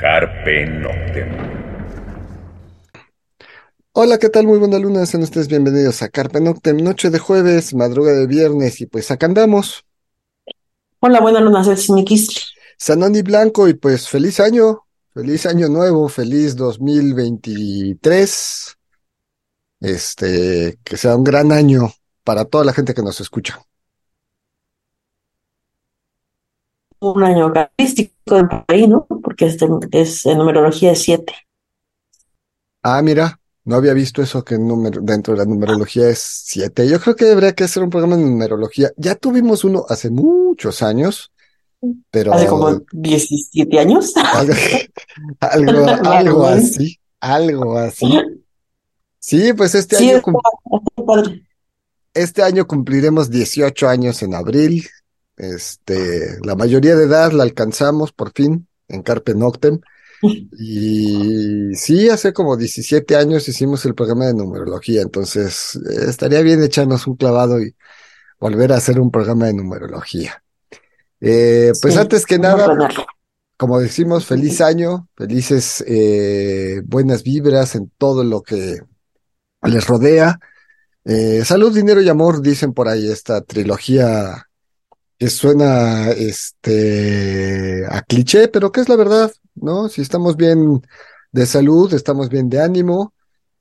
Carpe Noctem. Hola, ¿qué tal? Muy buena luna, sean ustedes bienvenidos a Carpe Noctem, noche de jueves, madrugada de viernes, y pues acá andamos. Hola, buena luna, soy Mikis. Sanoni Blanco, y pues feliz año, Feliz año nuevo, feliz 2023. Este, que sea un gran año para toda la gente que nos escucha. Un año cabalístico por ahí, ¿no? Porque este es en numerología es 7. Ah, mira, no había visto eso que número, dentro de la numerología es 7. Yo creo que debería que hacer un programa de numerología. Ya tuvimos uno hace muchos años pero, Hace como 17 años. Algo, algo, así, algo así. Sí, pues este año, este año cumpliremos 18 años en abril. Este, la mayoría de edad la alcanzamos por fin en Carpe Noctem. Y sí, hace como 17 años hicimos el programa de numerología, entonces eh, estaría bien echarnos un clavado y volver a hacer un programa de numerología. Eh, pues antes que nada, como decimos, feliz año, felices eh, buenas vibras en todo lo que les rodea. Eh, salud, dinero y amor, dicen por ahí esta trilogía que suena este a cliché, pero que es la verdad, ¿no? Si estamos bien de salud, estamos bien de ánimo,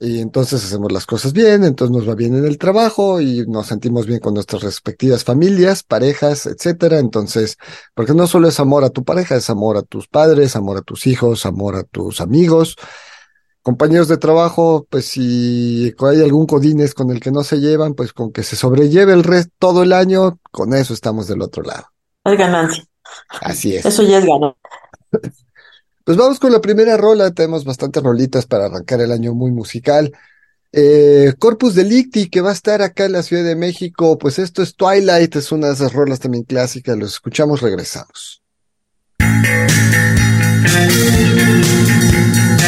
y entonces hacemos las cosas bien, entonces nos va bien en el trabajo y nos sentimos bien con nuestras respectivas familias, parejas, etcétera. Entonces, porque no solo es amor a tu pareja, es amor a tus padres, amor a tus hijos, amor a tus amigos, compañeros de trabajo, pues si hay algún codines con el que no se llevan, pues con que se sobrelleve el resto todo el año, con eso estamos del otro lado. Es ganancia. Así es. Eso ya es ganancia. Pues vamos con la primera rola, tenemos bastantes rolitas para arrancar el año muy musical. Eh, Corpus Delicti, que va a estar acá en la Ciudad de México, pues esto es Twilight, es una de esas rolas también clásicas, los escuchamos, regresamos.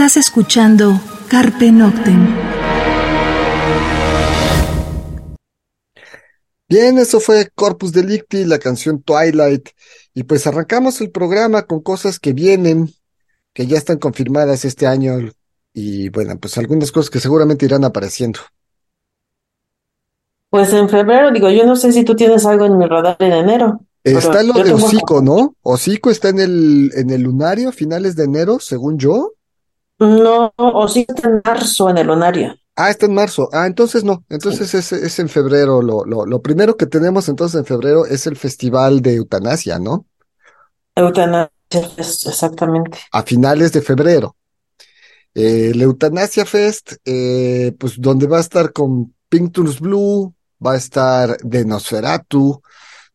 Estás escuchando Carpe Noctem. Bien, eso fue Corpus Delicti, la canción Twilight. Y pues arrancamos el programa con cosas que vienen, que ya están confirmadas este año. Y bueno, pues algunas cosas que seguramente irán apareciendo. Pues en febrero, digo, yo no sé si tú tienes algo en mi radar en enero. Está lo de Hocico, ¿no? Hocico está en el, en el lunario, finales de enero, según yo. No, Hocico está en marzo en el lunario. Ah, está en marzo. Ah, entonces no. Entonces es, es, en febrero. Lo, lo, lo, primero que tenemos entonces en febrero es el festival de eutanasia, ¿no? Eutanasia, exactamente. A finales de febrero. Eh, el Eutanasia Fest, eh, pues donde va a estar con Pictures Blue, va a estar Denosferatu,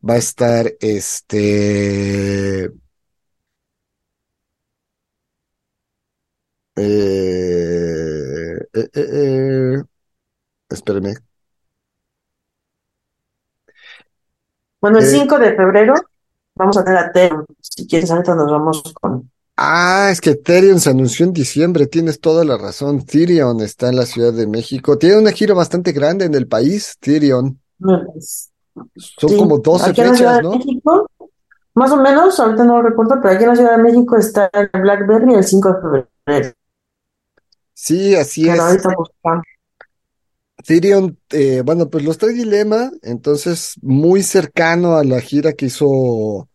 va a estar este. Eh, eh, eh, espérame. Bueno, el 5 de febrero vamos a tener a Therion. Si quieres, ahorita nos vamos con. Ah, es que Therion se anunció en diciembre, tienes toda la razón. Therion está en la Ciudad de México. Tiene una gira bastante grande en el país, Therion. Son como 12 fechas, ¿no? México, más o menos, ahorita no lo recuerdo, pero aquí en la Ciudad de México está el Blackberry el 5 de febrero. Sí, así es. Tyrion, eh, bueno, pues los trae Dilema, entonces muy cercano a la gira que hizo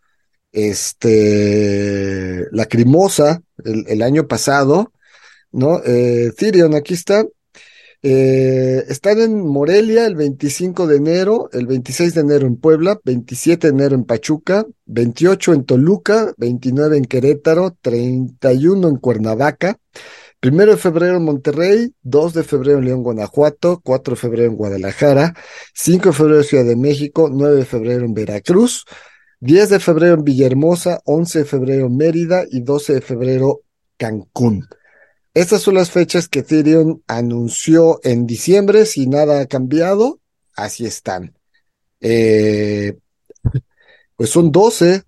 este Lacrimosa el, el año pasado, ¿no? Eh, Tyrion, aquí está. Eh, están en Morelia el 25 de enero, el 26 de enero en Puebla, 27 de enero en Pachuca, 28 en Toluca, 29 en Querétaro, 31 en Cuernavaca, Primero de febrero en Monterrey, 2 de febrero en León, Guanajuato, 4 de febrero en Guadalajara, 5 de febrero en Ciudad de México, 9 de febrero en Veracruz, 10 de febrero en Villahermosa, 11 de febrero en Mérida y 12 de febrero Cancún. Estas son las fechas que Ethereum anunció en diciembre, si nada ha cambiado, así están. Eh, pues son 12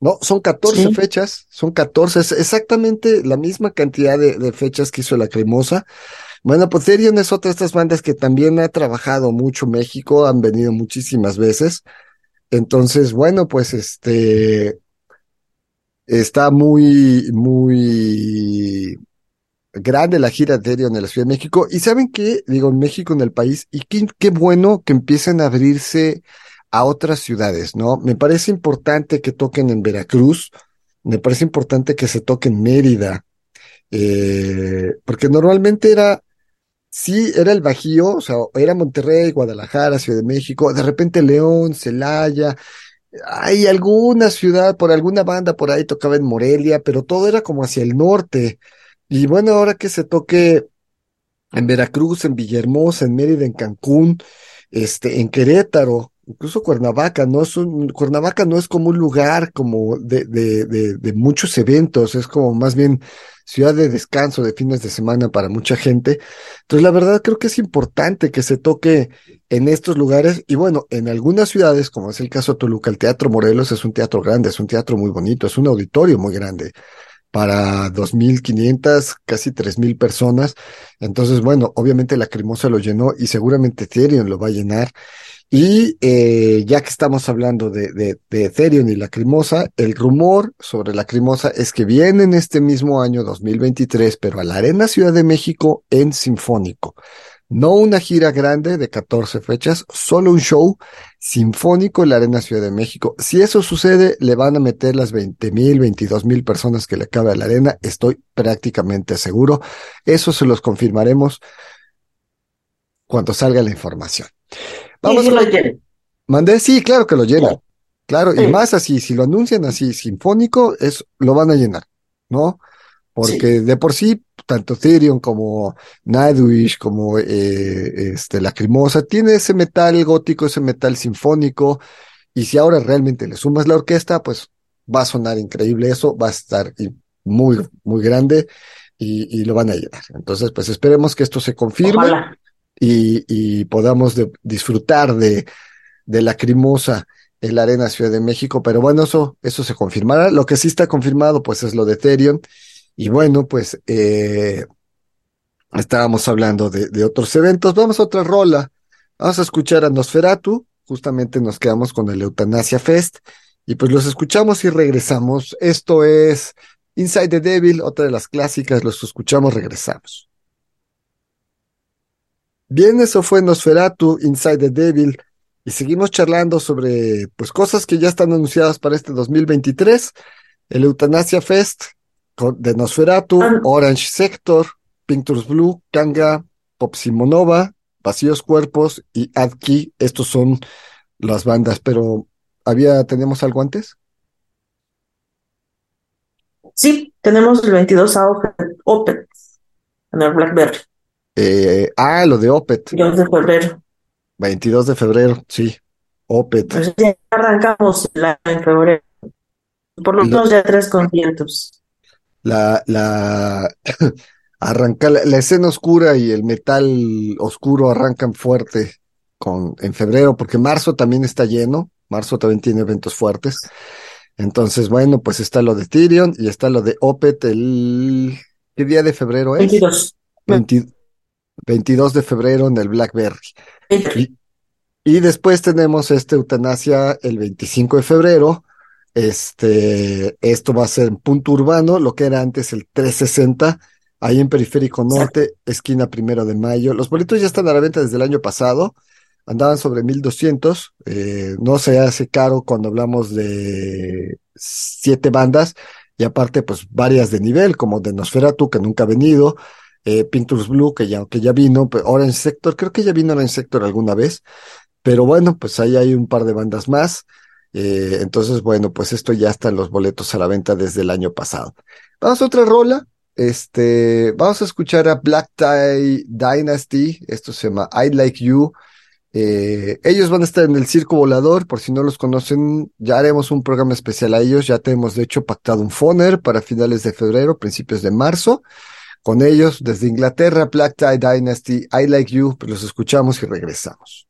no, son 14 fechas, son 14, es exactamente la misma cantidad de, fechas que hizo la Cremosa. Bueno, pues Therion es otra de estas bandas que también ha trabajado mucho México, han venido muchísimas veces. Entonces, bueno, pues este está muy, muy grande la gira de Therion en la Ciudad de México. Y saben qué, digo, en México, en el país, y qué, qué bueno que empiecen a abrirse a otras ciudades, ¿no? Me parece importante que toquen en Veracruz, me parece importante que se toque en Mérida, eh, porque normalmente era, sí, era el Bajío, o sea, era Monterrey, Guadalajara, Ciudad de México, de repente León, Celaya, hay alguna ciudad, por alguna banda por ahí tocaba en Morelia, pero todo era como hacia el norte. Y bueno, ahora que se toque en Veracruz, en Villahermosa, en Mérida, en Cancún, este, en Querétaro, incluso Cuernavaca, no es un, Cuernavaca no es como un lugar como de, de, de, muchos eventos, es como más bien ciudad de descanso de fines de semana para mucha gente. Entonces, la verdad creo que es importante que se toque en estos lugares y bueno, en algunas ciudades, como es el caso de Toluca, el Teatro Morelos es un teatro grande, es un teatro muy bonito, es un auditorio muy grande para 2.500, casi 3.000 personas. Entonces, bueno, obviamente la Crimosa lo llenó y seguramente Therion lo va a llenar. Y eh, ya que estamos hablando de, de, de Ethereum y Lacrimosa, el rumor sobre Lacrimosa es que viene en este mismo año 2023, pero a la Arena Ciudad de México en Sinfónico. No una gira grande de 14 fechas, solo un show sinfónico en la Arena Ciudad de México. Si eso sucede, le van a meter las 20 mil, 22 mil personas que le cabe a la arena, estoy prácticamente seguro. Eso se los confirmaremos cuando salga la información. Vamos sí, Mandé, sí, claro que lo llenan. Claro, y más así, si lo anuncian así sinfónico, es, lo van a llenar, ¿no? Porque de por sí, tanto Therion como Nightwish, como eh, este, Lacrimosa, tiene ese metal gótico, ese metal sinfónico, y si ahora realmente le sumas la orquesta, pues va a sonar increíble eso, va a estar muy, muy grande y, y lo van a llenar. Entonces, pues esperemos que esto se confirme y, podamos disfrutar de, de Lacrimosa en la Arena Ciudad de México, pero bueno, eso, eso se confirmará. Lo que sí está confirmado, pues es lo de Ethereum. Y bueno, pues eh, estábamos hablando de, de, otros eventos. Vamos a otra rola. Vamos a escuchar a Nosferatu. Justamente nos quedamos con el Eutanasia Fest. Y pues los escuchamos y regresamos. Esto es Inside the Devil, otra de las clásicas. Los escuchamos, regresamos. Bien, eso fue Nosferatu, Inside the Devil. Y seguimos charlando sobre pues cosas que ya están anunciadas para este 2023. El Eutanasia Fest de Nosferatu, Orange Sector, Pictures Blue, Kanga, Popsimonova, Vacíos Cuerpos y Adki. Estos son las bandas, pero ¿había, tenemos algo antes? Sí, tenemos el 22 a Opet, en el Blackberry. Eh, ah, lo de Opet. 22 de febrero. 22 de febrero, sí. Opet. Pues ya arrancamos la, en febrero. Por lo menos ya tres conciertos. La, la, arranca la, la, escena oscura y el metal oscuro arrancan fuerte con, en febrero, porque marzo también está lleno. Marzo también tiene eventos fuertes. Entonces, bueno, pues está lo de Tyrion y está lo de Opet el... ¿Qué día de febrero es? 22. 20, 22 de febrero en el Blackberry. Y, y, después tenemos este eutanasia el 25 de febrero. Este, esto va a ser en punto urbano, lo que era antes el 360, ahí en Periférico Norte, esquina primero de mayo. Los boletos ya están a la venta desde el año pasado, andaban sobre 1200, eh, no se hace caro cuando hablamos de siete bandas, y aparte, pues varias de nivel, como de Nosferatu, que nunca ha venido, eh, Blue, que ya, que ya vino, Orange Sector, creo que ya vino Orange Sector alguna vez, pero bueno, pues ahí hay un par de bandas más. Eh, entonces, bueno, pues esto ya están los boletos a la venta desde el año pasado. Vamos a otra rola. Este, vamos a escuchar a Black Tie Dynasty. Esto se llama I Like You. Eh, ellos van a estar en el Circo Volador, por si no los conocen, ya haremos un programa especial a ellos. Ya tenemos, de hecho, pactado un Foner para finales de febrero, principios de marzo con ellos desde Inglaterra, Black Tie Dynasty, I Like You, los escuchamos y regresamos.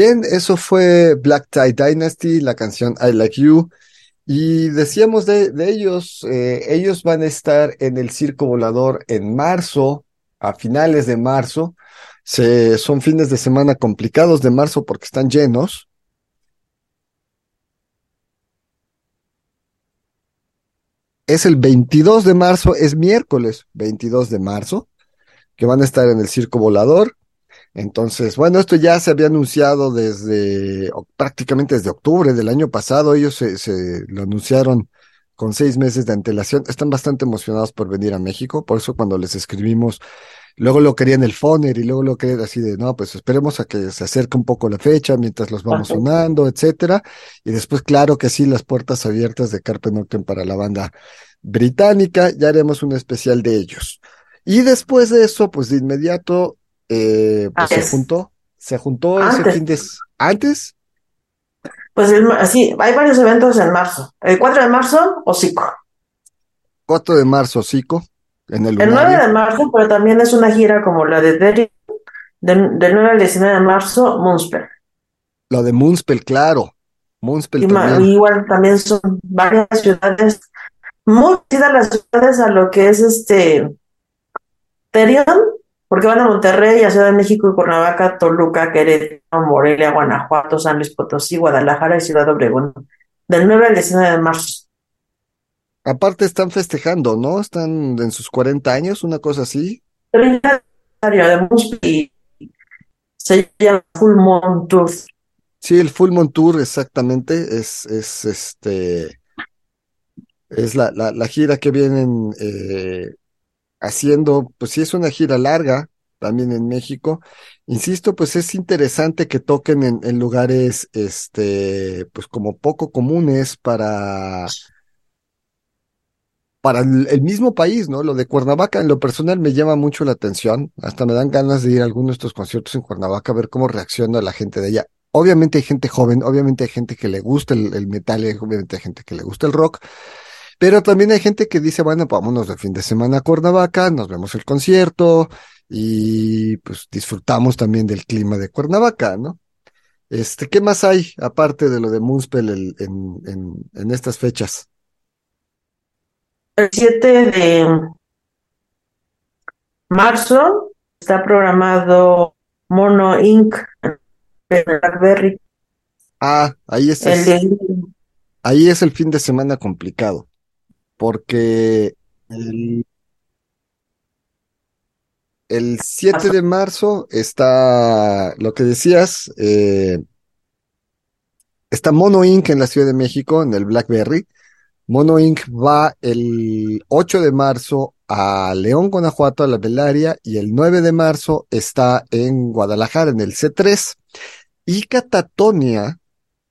Bien, eso fue Black Tie Dynasty, la canción I Like You. Y decíamos de, ellos, eh, ellos van a estar en el Circo Volador en marzo, a finales de marzo. Se, son fines de semana complicados de marzo porque están llenos. Es el 22 de marzo, es miércoles 22 de marzo, que van a estar en el Circo Volador. Entonces, bueno, esto ya se había anunciado desde prácticamente desde octubre del año pasado. Ellos se, se, lo anunciaron con seis meses de antelación. Están bastante emocionados por venir a México. Por eso cuando les escribimos, luego lo querían el Foner y luego lo querían así de, no, pues esperemos a que se acerque un poco la fecha mientras los vamos sonando, etcétera. Y después, claro que sí, las puertas abiertas de Carpe Noctem para la banda británica. Ya haremos un especial de ellos. Y después de eso, pues de inmediato eh, pues se juntó, se juntó Antes. ese fin de antes, Pues el sí, hay varios eventos en marzo. El 4 de marzo, Hocico. 4 de marzo, Zico, en el El 9 lunario. de marzo, pero también es una gira como la de Derry, del, del 9 al 19 de marzo, Munspel. Lo de Moonspell, claro. Moonspell Y también. igual también son varias ciudades, muy parecidas las ciudades a lo que es este Terion, porque van a Monterrey, a Ciudad de México Cuernavaca, Toluca, Querétaro, Morelia, Guanajuato, San Luis Potosí, Guadalajara y Ciudad Obregón. Del 9 al 19 de marzo. Aparte están festejando, ¿no? Están en sus 40 años, una cosa así. 30 aniversario de Munspel y se llama Full Moon Tour. Sí, el Full Moon Tour, exactamente, es, es este, es la, la, la gira que vienen eh, haciendo, pues sí es una gira larga, también en México. Insisto, pues es interesante que toquen en, en lugares, este, pues como poco comunes para, para el, mismo país, ¿no? Lo de Cuernavaca, en lo personal, me llama mucho la atención. Hasta me dan ganas de ir a algunos de estos conciertos en Cuernavaca a ver cómo reacciona la gente de allá. Obviamente hay gente joven, obviamente hay gente que le gusta el, el metal, obviamente hay gente que le gusta el rock, pero también hay gente que dice, bueno, vámonos de fin de semana a Cuernavaca, nos vemos el concierto y pues disfrutamos también del clima de Cuernavaca, ¿no? Este, ¿qué más hay aparte de lo de Moonspell el- en, en, en estas fechas? El 7 de marzo está programado Mono Inc. Blackberry. Ah, ahí es, El ahí es el fin de semana complicado, porque el, el 7 de marzo está lo que decías, eh, está Mono Inc. en la Ciudad de México, en el Blackberry. Mono Inc. va el 8 de marzo a León, Guanajuato, a la Belaria, y el 9 de marzo está en Guadalajara, en el C3. Y Catatonia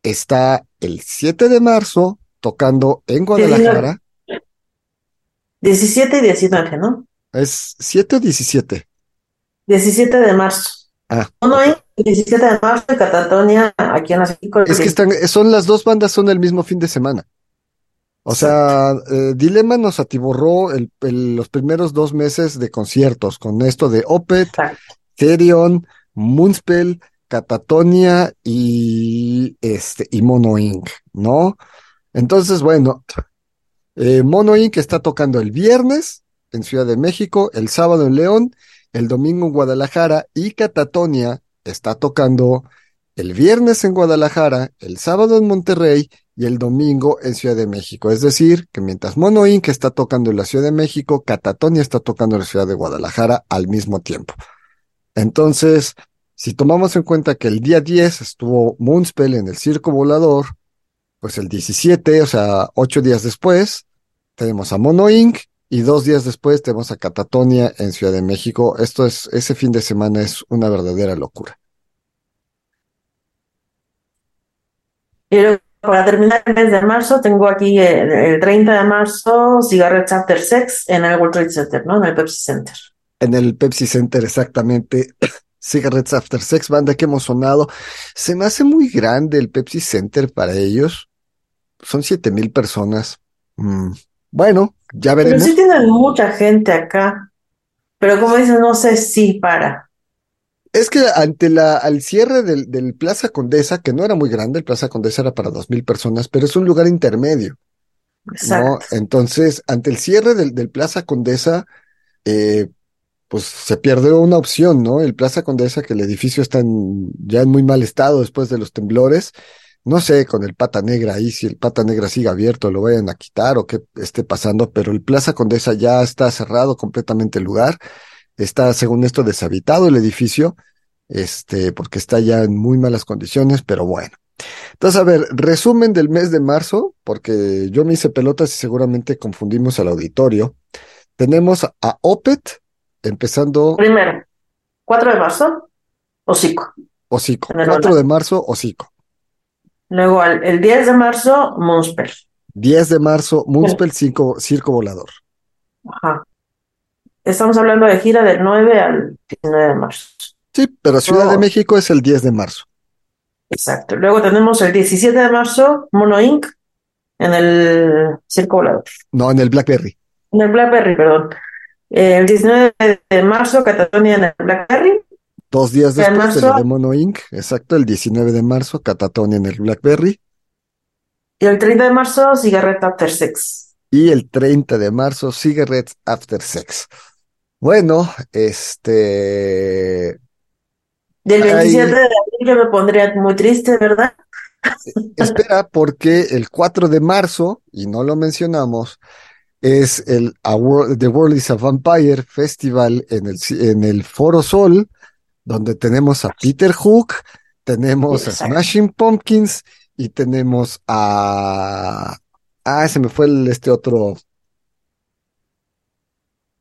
está el 7 de marzo tocando en Guadalajara. 17 y 19, ¿no? ¿Es 7 o 17? 17 de marzo. Ah, ok. Inc. 17 de marzo y Catatonia aquí en la México. Es que están, son las dos bandas son el mismo fin de semana. O sea, eh, Dilema nos atiborró el, el- los primeros dos meses de conciertos con esto de Opet. Therion, Moonspell, Catatonia y este y Mono Inc., ¿no? Entonces, bueno, eh, Mono Inc. está tocando el viernes en Ciudad de México, el sábado en León, el domingo en Guadalajara y Catatonia está tocando el viernes en Guadalajara, el sábado en Monterrey y el domingo en Ciudad de México. Es decir, que mientras Mono Inc. está tocando en la Ciudad de México, Catatonia está tocando en la Ciudad de Guadalajara al mismo tiempo. Entonces, si tomamos en cuenta que el día 10 estuvo Moonspell en el Circo Volador, pues el 17, o sea, ocho días después, tenemos a Mono Inc. y dos días después tenemos a Catatonia en Ciudad de México. Esto es, ese fin de semana es una verdadera locura. Y luego, para terminar el mes de marzo, tengo aquí el, el 30 de marzo, Cigarettes After Sex en el World Trade Center, ¿no? En el Pepsi Center. En el Pepsi Center, exactamente. Cigarettes After Sex, banda que hemos sonado. Se me hace muy grande el Pepsi Center para ellos. Son siete mil personas. Mm, Bueno, ya Pero veremos. sí tienen mucha gente acá. Pero como dices, no sé si para. Es que ante la, al cierre del, del Plaza Condesa, que no era muy grande, el Plaza Condesa era para dos mil personas, pero es un lugar intermedio. ¿no? Exacto. Entonces, ante el cierre del, del Plaza Condesa, eh, pues se perdió una opción, ¿no? El Plaza Condesa, que el edificio está en- ya en muy mal estado después de los temblores. No sé, con el Pata Negra ahí, si el Pata Negra sigue abierto, lo vayan a quitar o qué esté pasando, pero el Plaza Condesa ya está cerrado completamente el lugar. Está, según esto, deshabitado el edificio, este, porque está ya en muy malas condiciones, pero bueno. Entonces, a ver, resumen del mes de marzo, porque yo me hice pelotas y seguramente confundimos al auditorio. Tenemos a Opet, empezando Primero, 4 de marzo, hocico. Hocico. En el 4 hola. de marzo, Hocico. Luego al- el 10 de marzo, Moonspell. 10 de marzo, Moonspell Circo, Circo Volador. Ajá. Estamos hablando de gira del 9 al 19 de marzo. Sí, pero Ciudad de Oh. México es el 10 de marzo. Exacto. Luego tenemos el 17 de marzo, Mono Inc. en el Circo Volador. No, en el Blackberry. En el Blackberry, perdón. Eh, El 19 de marzo, Catatonia en el Blackberry. Dos días después de marzo- de Mono Inc. Exacto, el 19 de marzo, Catatonia en el Blackberry. Y el 30 de marzo, Cigarette After Sex. Y el 30 de marzo, Cigarettes After Sex. Bueno, este. Y el Ay. 27 de abril yo me pondría muy triste, ¿verdad? Espera, porque el 4 de marzo, y no lo mencionamos, es el A Wor- The World is a Vampire Festival en el, en el Foro Sol, donde tenemos a Peter Hook, tenemos a. Smashing Pumpkins y tenemos a... Ah, se me fue el, este otro.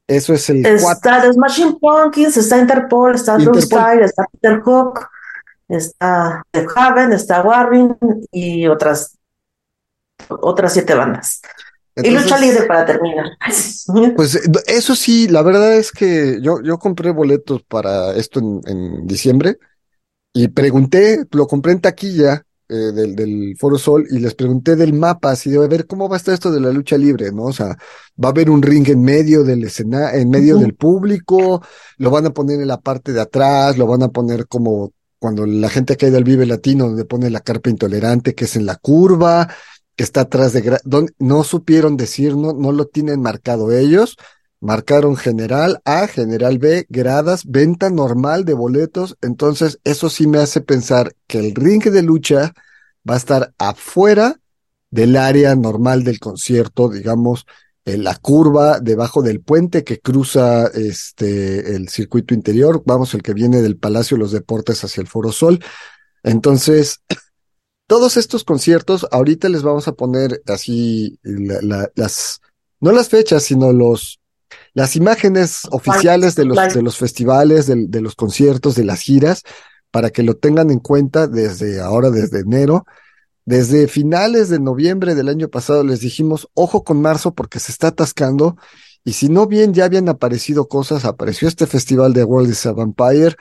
Eso es el 4. Está The Smashing Pumpkins, está Interpol, está Interpol. Sky, está Peter Hook, está The Haven, está Warren y otras, otras siete bandas. Y lucha libre para terminar. Pues eh, eso sí, la verdad es que yo, yo compré boletos para esto en, en diciembre y pregunté, lo compré en taquilla eh, del, del Foro Sol y les pregunté del mapa, así de a ver cómo va a estar esto de la lucha libre, ¿no? O sea, va a haber un ring en medio del escenario, en medio del público, lo van a poner en la parte de atrás, lo van a poner como cuando la gente cae del Vive Latino, donde pone la carpa intolerante, que es en la curva, que está atrás de, no supieron decir, no, no lo tienen marcado ellos. Marcaron general A, general B, gradas, venta normal de boletos. Entonces, eso sí me hace pensar que el ring de lucha va a estar afuera del área normal del concierto, digamos, en la curva debajo del puente que cruza este el circuito interior, vamos, el que viene del Palacio de los Deportes hacia el Foro Sol. Entonces, todos estos conciertos, ahorita les vamos a poner así la- la- las, no las fechas, sino los, las imágenes oficiales de los, de los festivales, del- de, los conciertos, de las giras, para que lo tengan en cuenta desde ahora, desde enero. Desde finales de noviembre del año pasado les dijimos, ojo con marzo porque se está atascando. Y si no bien ya habían aparecido cosas, apareció este festival de World is a Vampire.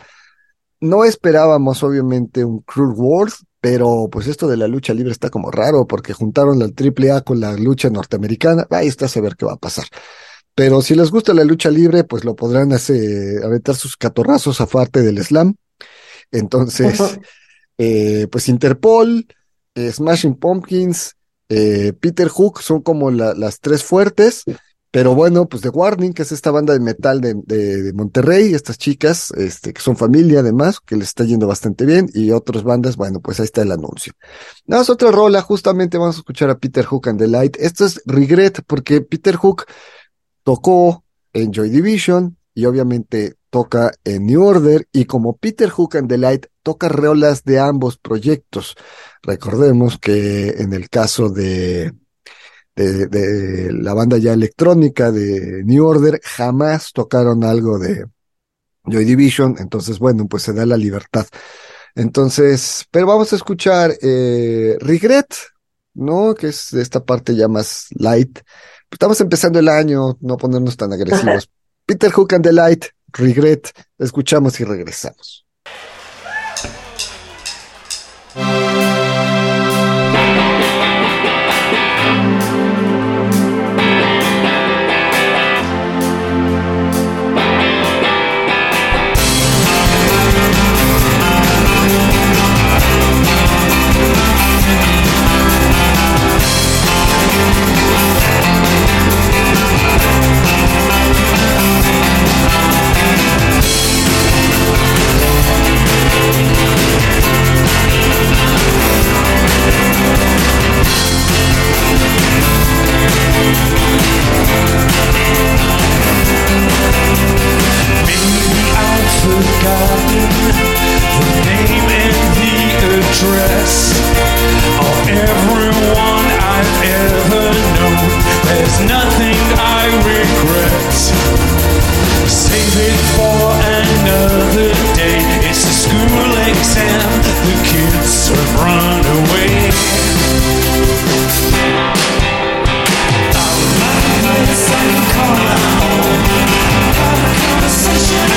No esperábamos, obviamente, un Cruel World, pero pues esto de la lucha libre está como raro porque juntaron la AAA con la lucha norteamericana. Ahí está a saber qué va a pasar. Pero si les gusta la lucha libre, pues lo podrán hacer, aventar sus catorrazos aparte del slam. Entonces, eh, pues Interpol, eh, Smashing Pumpkins, eh, Peter Hook son como la- las tres fuertes. Pero bueno, pues The Warning, que es esta banda de metal de, de- Monterrey, estas chicas, este, que son familia además, que les está yendo bastante bien, y otras bandas, bueno, pues ahí está el anuncio. Nada más otra rola, justamente vamos a escuchar a Peter Hook and the Light. Esto es Regret, porque Peter Hook tocó en Joy Division y obviamente toca en New Order, y como Peter Hook and the Light toca rolas de ambos proyectos. Recordemos que en el caso de de, de la banda ya electrónica de New Order, jamás tocaron algo de Joy Division, entonces bueno, pues se da la libertad. Entonces, pero vamos a escuchar eh, Regret, ¿no? Que es esta parte ya más light. Estamos empezando el año, no ponernos tan agresivos. Peter Hook and the Light, Regret, escuchamos y regresamos. Address of everyone I've ever known. There's nothing I regret. Save it for another day. It's a school exam. The kids have run away. even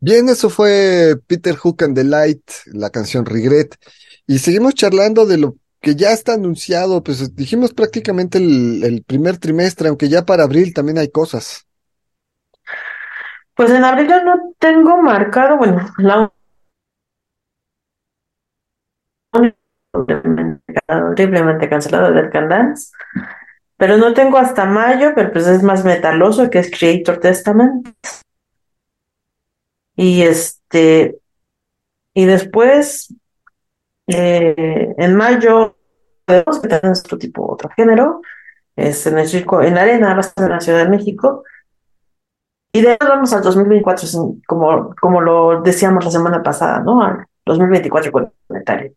Bien, eso fue Peter Hook and the Light, la canción Regret. Y seguimos charlando de lo que ya está anunciado, pues dijimos prácticamente el, primer trimestre, aunque ya para abril también hay cosas. Pues en abril yo no tengo marcado, bueno, la horriblemente cancelado del Dance, pero no tengo hasta mayo, pero pues es más metaloso, que es Creator Testament. Y este, y después, eh, en mayo, tenemos que tener otro tipo, otro género, es en el circo, en la arena, va a estar en la Ciudad de México. Y de ahí vamos al 2024, sin- como, como lo decíamos la semana pasada, ¿no? Al 2024 con Metal.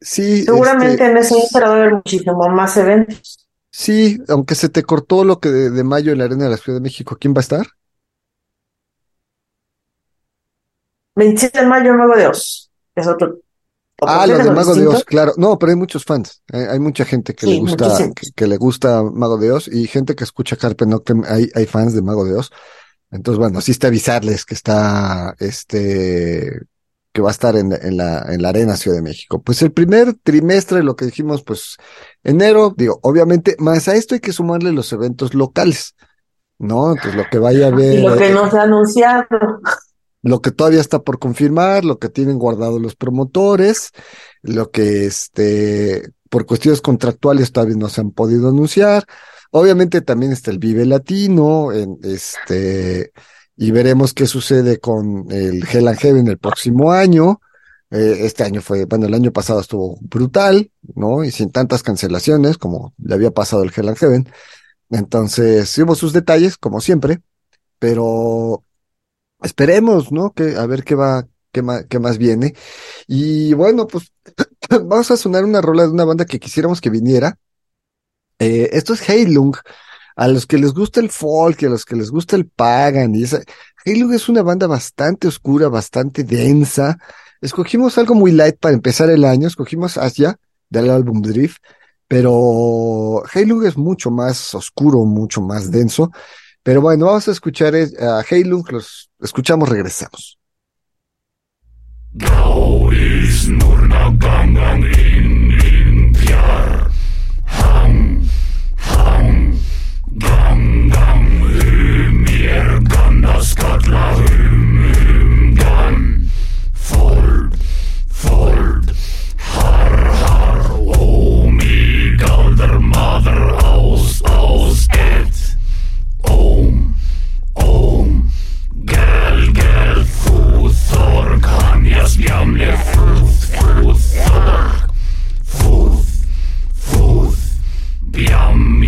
Sí, Seguramente este, en ese ínter va a haber muchísimo más eventos. sí, aunque se te cortó lo que de, de mayo en la Arena de la Ciudad de México, ¿quién va a estar? 27 de mayo, Mago de Oz. Es otro, Ah, lo de Mago de. Oz, claro. No, pero hay muchos fans. Hay, hay mucha gente que le gusta, que, que le gusta Mago de Oz y gente que escucha Carpe Noctem. Hay, hay fans de Mago de Oz. Entonces, bueno, sí está avisarles que está, este, que va a estar en, en la, en la Arena Ciudad de México. Pues el primer trimestre, lo que dijimos, pues enero, digo, obviamente, más a esto hay que sumarle los eventos locales, ¿no? Entonces, lo que vaya a Y haber, lo que eh, no se ha anunciado. Lo que todavía está por confirmar, lo que tienen guardado los promotores, lo que este, por cuestiones contractuales todavía no se han podido anunciar. Obviamente también está el Vive Latino, en, este, y veremos qué sucede con el Hell and Heaven el próximo año. Eh, este año fue, bueno, el año pasado estuvo brutal, ¿no? Y sin tantas cancelaciones como le había pasado el Hell and Heaven. Entonces, hubo sus detalles, como siempre, pero esperemos, ¿no? Que, a ver qué va, qué más, qué más viene. Y bueno, pues vamos a sonar una rola de una banda que quisiéramos que viniera. Eh, esto es Heilung. A los que les gusta el folk a los que les gusta el pagan y Heilung es una banda bastante oscura, bastante densa. Escogimos algo muy light para empezar el año, escogimos Asia del álbum Drift, pero Heilung es mucho más oscuro, mucho más denso. Pero bueno, vamos a escuchar eh, a Heilung, los escuchamos, regresamos. yummy food food food food food bjamme.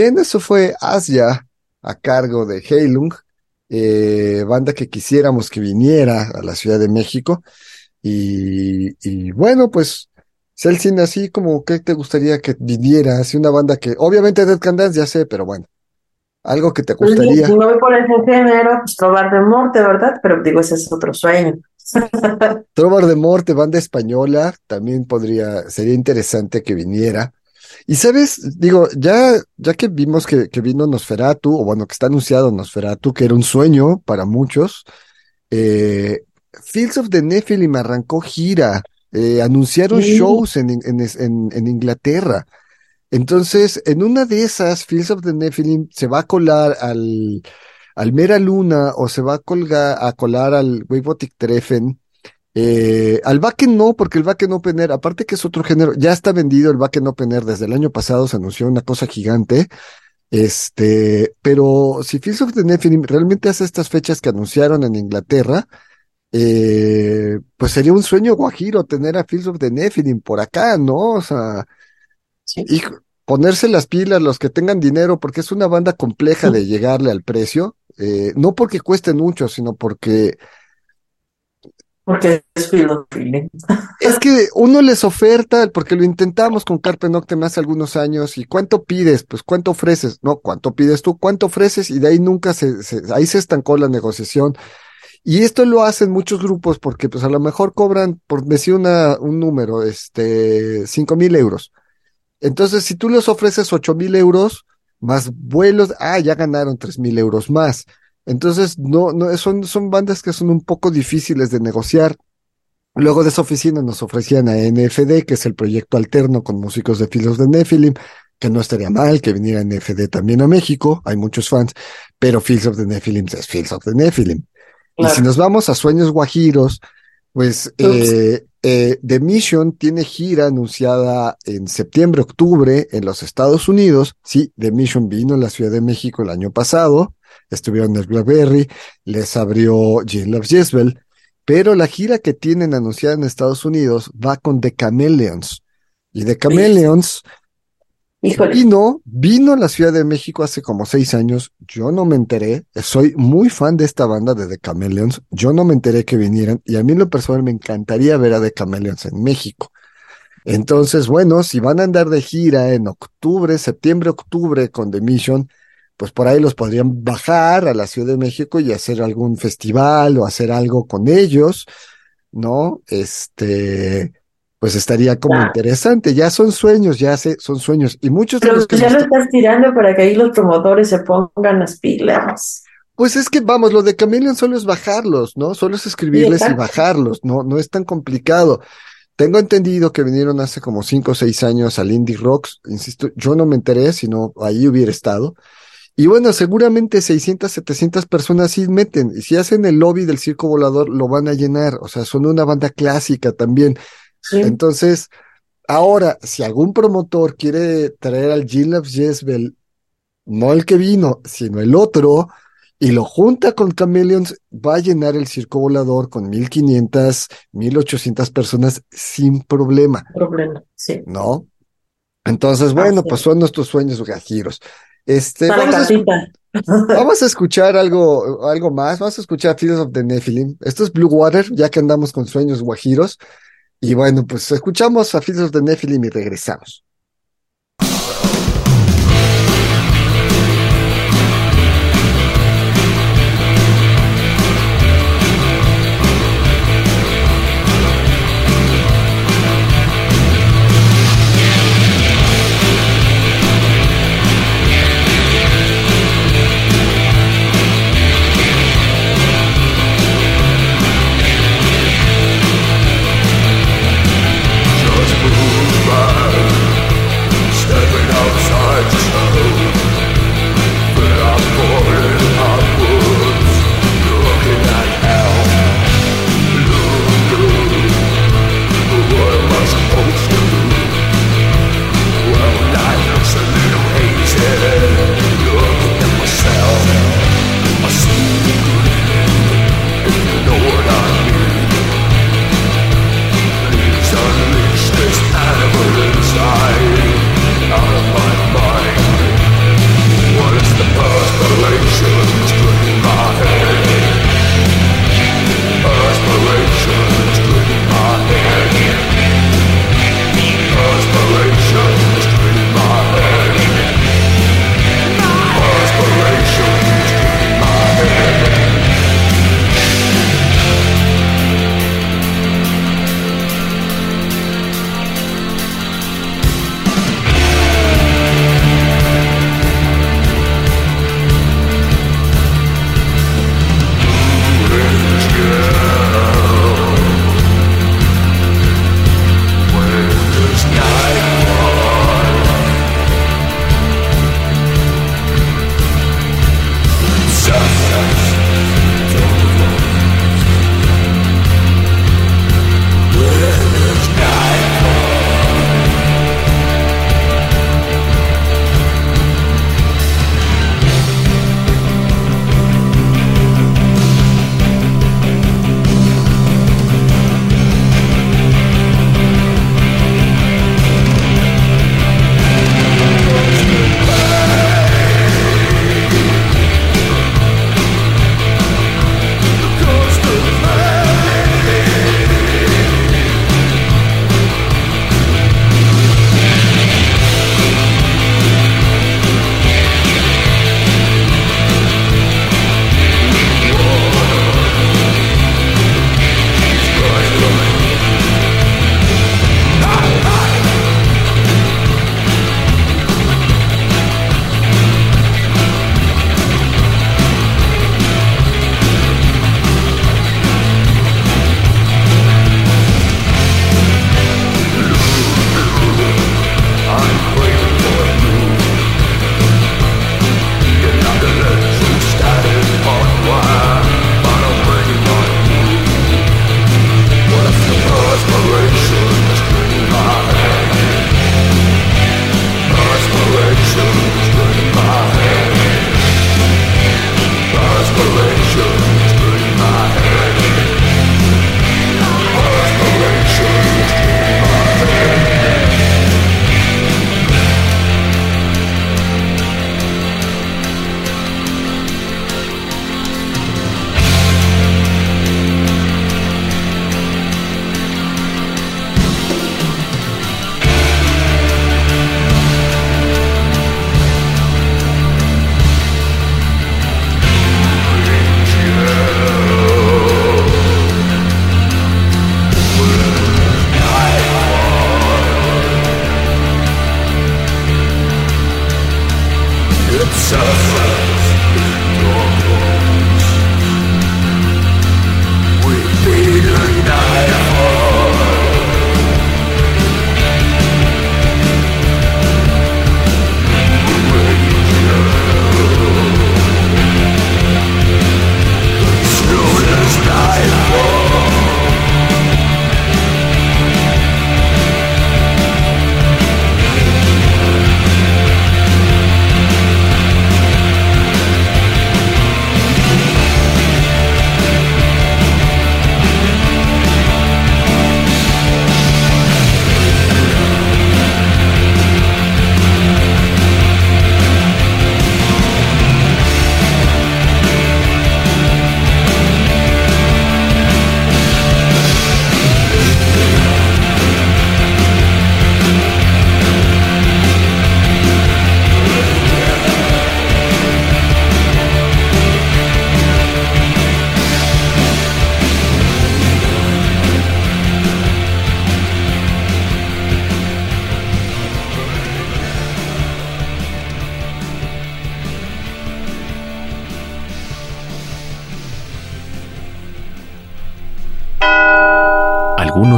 Bien, eso fue Asia a cargo de Heilung, eh, banda que quisiéramos que viniera a la Ciudad de México. Y, y bueno, pues Celsin, así como que te gustaría que viniera, así una banda que, obviamente Dead Can Dance ya sé, pero bueno, algo que te gustaría. Si no voy por ese género, pues Trobar de Morte, ¿verdad? Pero digo, ese es otro sueño. Trobar de Morte, banda española, también podría, sería interesante que viniera. Y sabes, digo, ya, ya que vimos que, que vino Nosferatu, o bueno, que está anunciado Nosferatu, que era un sueño para muchos, eh, Fields of the Nephilim arrancó gira, eh, anunciaron Sí. shows en, en, en, en Inglaterra. Entonces, en una de esas, Fields of the Nephilim se va a colar al, al Mera Luna o se va a, colgar, a colar al Weibotic Treffen. Eh, al Wacken no, porque el Wacken Open Air, aparte que es otro género, ya está vendido el Wacken Open Air desde el año pasado, se anunció una cosa gigante. Este, pero si Fields of the Nephilim realmente hace estas fechas que anunciaron en Inglaterra, eh, pues sería un sueño guajiro tener a Fields of the Nephilim por acá, ¿no? O sea, Sí. y ponerse las pilas los que tengan dinero, porque es una banda compleja de llegarle al precio, eh, no porque cueste mucho, sino porque Porque es es que uno les oferta, porque lo intentamos con Carpe Noctem hace algunos años, y ¿cuánto pides? Pues ¿cuánto ofreces? No, ¿cuánto pides tú? ¿Cuánto ofreces? Y de ahí nunca se, se- ahí se estancó la negociación. Y esto lo hacen muchos grupos porque pues a lo mejor cobran, por decir una, un número, este, cinco mil euros. Entonces, si tú les ofreces ocho mil euros más vuelos, ah, ya ganaron tres mil euros más. Entonces, no, no, son, son bandas que son un poco difíciles de negociar. Luego de esa oficina nos ofrecían a NFD, que es el proyecto alterno con músicos de Filos de Nephilim, que no estaría mal que viniera NFD también a México, hay muchos fans, pero Fields of the Nephilim es Fields of the Nephilim. Y si nos vamos a Sueños Guajiros, pues eh, eh, The Mission tiene gira anunciada en septiembre, octubre en los Estados Unidos. Sí, The Mission vino a la Ciudad de México el año pasado, estuvieron en el Blackberry, les abrió Jean Loves Jezebel, pero la gira que tienen anunciada en Estados Unidos va con The Chameleons. Y The Chameleons Híjole. Vino, vino a la Ciudad de México hace como seis años. Yo no me enteré. Soy muy fan de esta banda de The Chameleons. Yo no me enteré que vinieran y a mí en lo personal me encantaría ver a The Chameleons en México. Entonces, bueno, si van a andar de gira en octubre, septiembre, octubre con The Mission, pues por ahí los podrían bajar a la Ciudad de México y hacer algún festival o hacer algo con ellos, ¿no? Este, pues estaría como interesante. Ya son sueños, ya sé, son sueños. Y muchos de Pero los que ya lo estás tirando para que ahí los promotores se pongan las pilas. Pues es que vamos, lo de Chameleon solo es bajarlos, ¿no? Solo es escribirles y bajarlos, no, no es tan complicado. Tengo entendido que vinieron hace como cinco o seis años al Indie Rocks, insisto, yo no me enteré, sino ahí hubiera estado. Y bueno, seguramente 600, 700 personas sí meten, y si hacen el lobby del circo volador, lo van a llenar, o sea, son una banda clásica también. Sí. Entonces, ahora, si algún promotor quiere traer al Gin Loves Jezebel, no el que vino, sino el otro, y lo junta con Chameleons, va a llenar el circo volador con 1500, 1800 personas sin problema, Problema. Sí. ¿no? Entonces, bueno, pues es. son nuestros sueños gajiros. Este, vamos a, vamos a escuchar algo, algo más, vamos a escuchar Fields of the Nephilim. Esto es Blue Water, ya que andamos con sueños guajiros. Y bueno, pues escuchamos a Fields of the Nephilim y regresamos.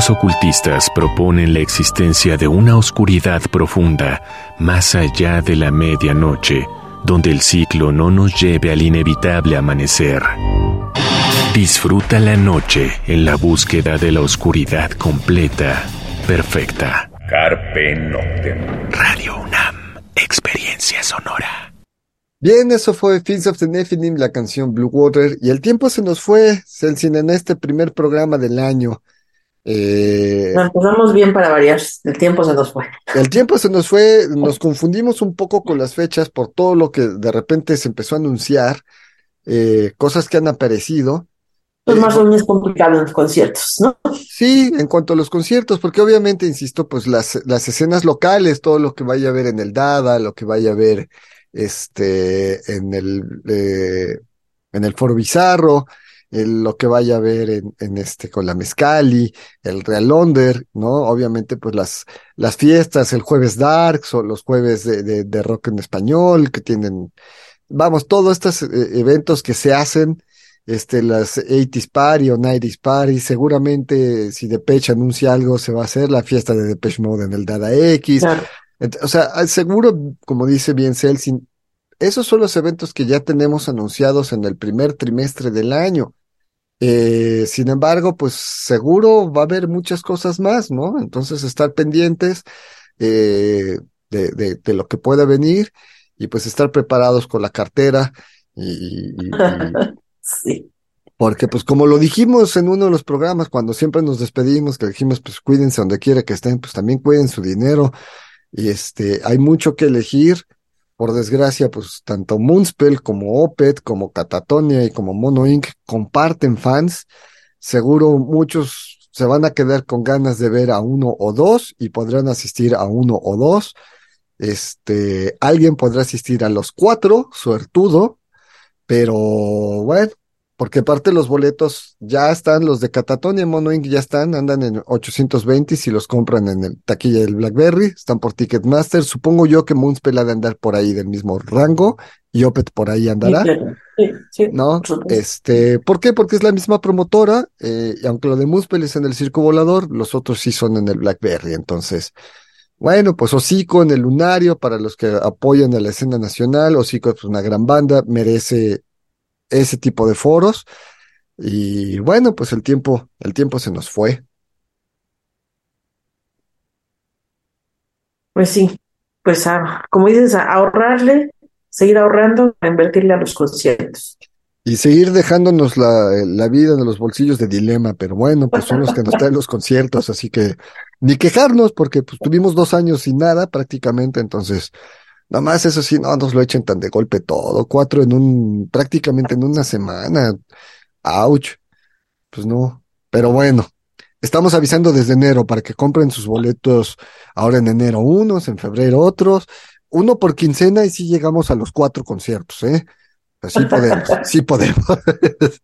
Algunos ocultistas proponen la existencia de una oscuridad profunda más allá de la medianoche, donde el ciclo no nos lleve al inevitable amanecer. Disfruta la noche en la búsqueda de la oscuridad completa, perfecta. Carpe Noctem. Radio UNAM, experiencia sonora. Bien, eso fue Fields of the Nephilim, la canción Blue Water, y el tiempo se nos fue, Celsin, en este primer programa del año. Eh, Nos empezamos bien para variar. El tiempo se nos fue. el tiempo se nos fue, nos confundimos un poco con las fechas por todo lo que de repente se empezó a anunciar, eh, cosas que han aparecido. Pues Eh, más o menos complicado en los conciertos, ¿no? Sí, en cuanto a los conciertos, porque obviamente, insisto, pues las, las escenas locales, todo lo que vaya a ver en el Dada, lo que vaya a ver este, en el, en el Foro Bizarro, el- lo que vaya a ver en, en este, con la Mezcali, el Real Onder, ¿no? Obviamente, pues las, las fiestas, el jueves Darks o los jueves de, de, de rock en español, que tienen, vamos, todos estos eh, eventos que se hacen este, las 80s Party o 90s Party, seguramente si Depeche anuncia algo se va a hacer la fiesta de Depeche Mode en el Dada X. Claro. O sea, ah, seguro, como dice bien Celsin, esos son los eventos que ya tenemos anunciados en el primer trimestre del año. Eh, sin embargo, pues seguro va a haber muchas cosas más, ¿no? Entonces, estar pendientes eh, de, de, de lo que pueda venir y pues estar preparados con la cartera y, y- y- Sí. porque pues como lo dijimos en uno de los programas, cuando siempre nos despedimos, que dijimos pues cuídense donde quiera que estén, pues también cuiden su dinero y este, hay mucho que elegir. Por desgracia, pues tanto Moonspell como Opet, como Catatonia y como Mono Inc. comparten fans. Seguro muchos se van a quedar con ganas de ver a uno o dos y podrán asistir a uno o dos. Este, alguien podrá asistir a los cuatro, suertudo, pero bueno, porque aparte los boletos ya están, los de Catatonia y Mono Inc. ya están, andan en 820 si los compran en el taquilla del Blackberry, están por Ticketmaster. Supongo yo que Moonspell ha de andar por ahí del mismo rango y Opet por ahí andará. Sí, sí, ¿no? Este, ¿por qué? Porque es la misma promotora, eh, y aunque lo de Muspel es en el Circo Volador, los otros sí son en el Blackberry. Entonces, bueno, pues Hocico en el Lunario, para los que apoyan a la escena nacional, Hocico es una gran banda, merece ese tipo de foros. Y bueno, pues el tiempo, el tiempo se nos fue. Pues sí, pues a- como dices, a ahorrarle, seguir ahorrando para invertirle a los conciertos. Y seguir dejándonos la, la vida en los bolsillos de dilema, pero bueno, pues son los que nos traen los conciertos, así que ni quejarnos, porque pues tuvimos dos años sin nada prácticamente, entonces, nada más eso sí, no nos lo echen tan de golpe todo, cuatro en un, prácticamente en una semana, ouch, pues no, pero bueno, estamos avisando desde enero para que compren sus boletos ahora en enero unos, en febrero otros, uno por quincena y sí llegamos a los cuatro conciertos, ¿eh? Pues sí podemos, sí podemos.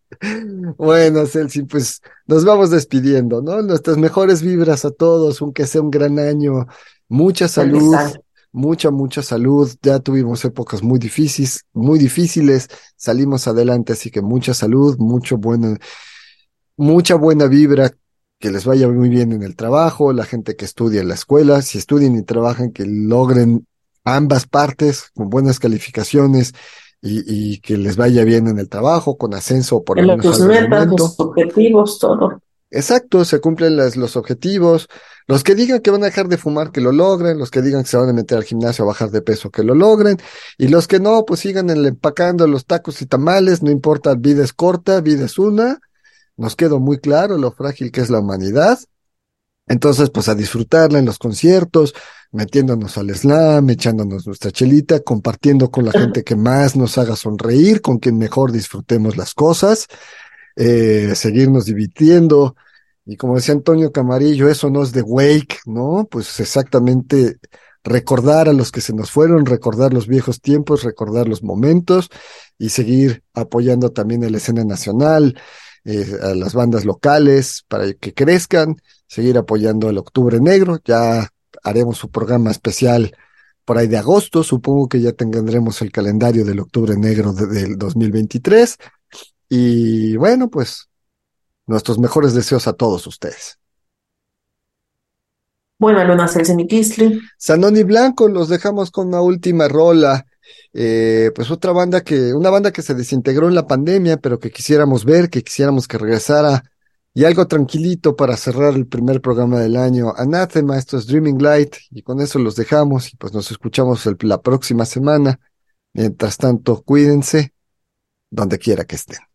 Bueno, Celsi, pues nos vamos despidiendo, ¿no? Nuestras mejores vibras a todos, aunque sea un gran año, mucha salud. Mucha, mucha salud. Ya tuvimos épocas muy difíciles, muy difíciles, salimos adelante, así que mucha salud, mucho buena, mucha buena vibra, que les vaya muy bien en el trabajo, la gente que estudia en la escuela, si estudian y trabajan, que logren ambas partes con buenas calificaciones y, y que les vaya bien en el trabajo, con ascenso por En menos tus al metas, los objetivos, todo. Exacto, se cumplen las- los objetivos. Los que digan que van a dejar de fumar, que lo logren. Los que digan que se van a meter al gimnasio a bajar de peso, que lo logren. Y los que no, pues sigan el- empacando los tacos y tamales. No importa, vida es corta, vida es una. Nos quedó muy claro lo frágil que es la humanidad. Entonces, pues a disfrutarla en los conciertos, metiéndonos al slam, echándonos nuestra chelita, compartiendo con la gente que más nos haga sonreír, con quien mejor disfrutemos las cosas, eh, seguirnos divirtiendo. Y como decía Antonio Camarillo, eso no es de wake, ¿no? Pues exactamente recordar a los que se nos fueron, recordar los viejos tiempos, recordar los momentos y seguir apoyando también a la escena nacional, eh, a las bandas locales para que crezcan, seguir apoyando el Octubre Negro. Ya haremos su programa especial por ahí de agosto. Supongo que ya tendremos el calendario del Octubre Negro de- del 2023. Y bueno, pues nuestros mejores deseos a todos ustedes. Bueno, Luna Kisly. Sanoni Blanco, los dejamos con una última rola. Eh, pues otra banda que, una banda que se desintegró en la pandemia, pero que quisiéramos ver, que quisiéramos que regresara. Y algo tranquilito para cerrar el primer programa del año. Anathema, esto es Dreaming Light, y con eso los dejamos, y pues nos escuchamos el- la próxima semana. Mientras tanto, cuídense donde quiera que estén.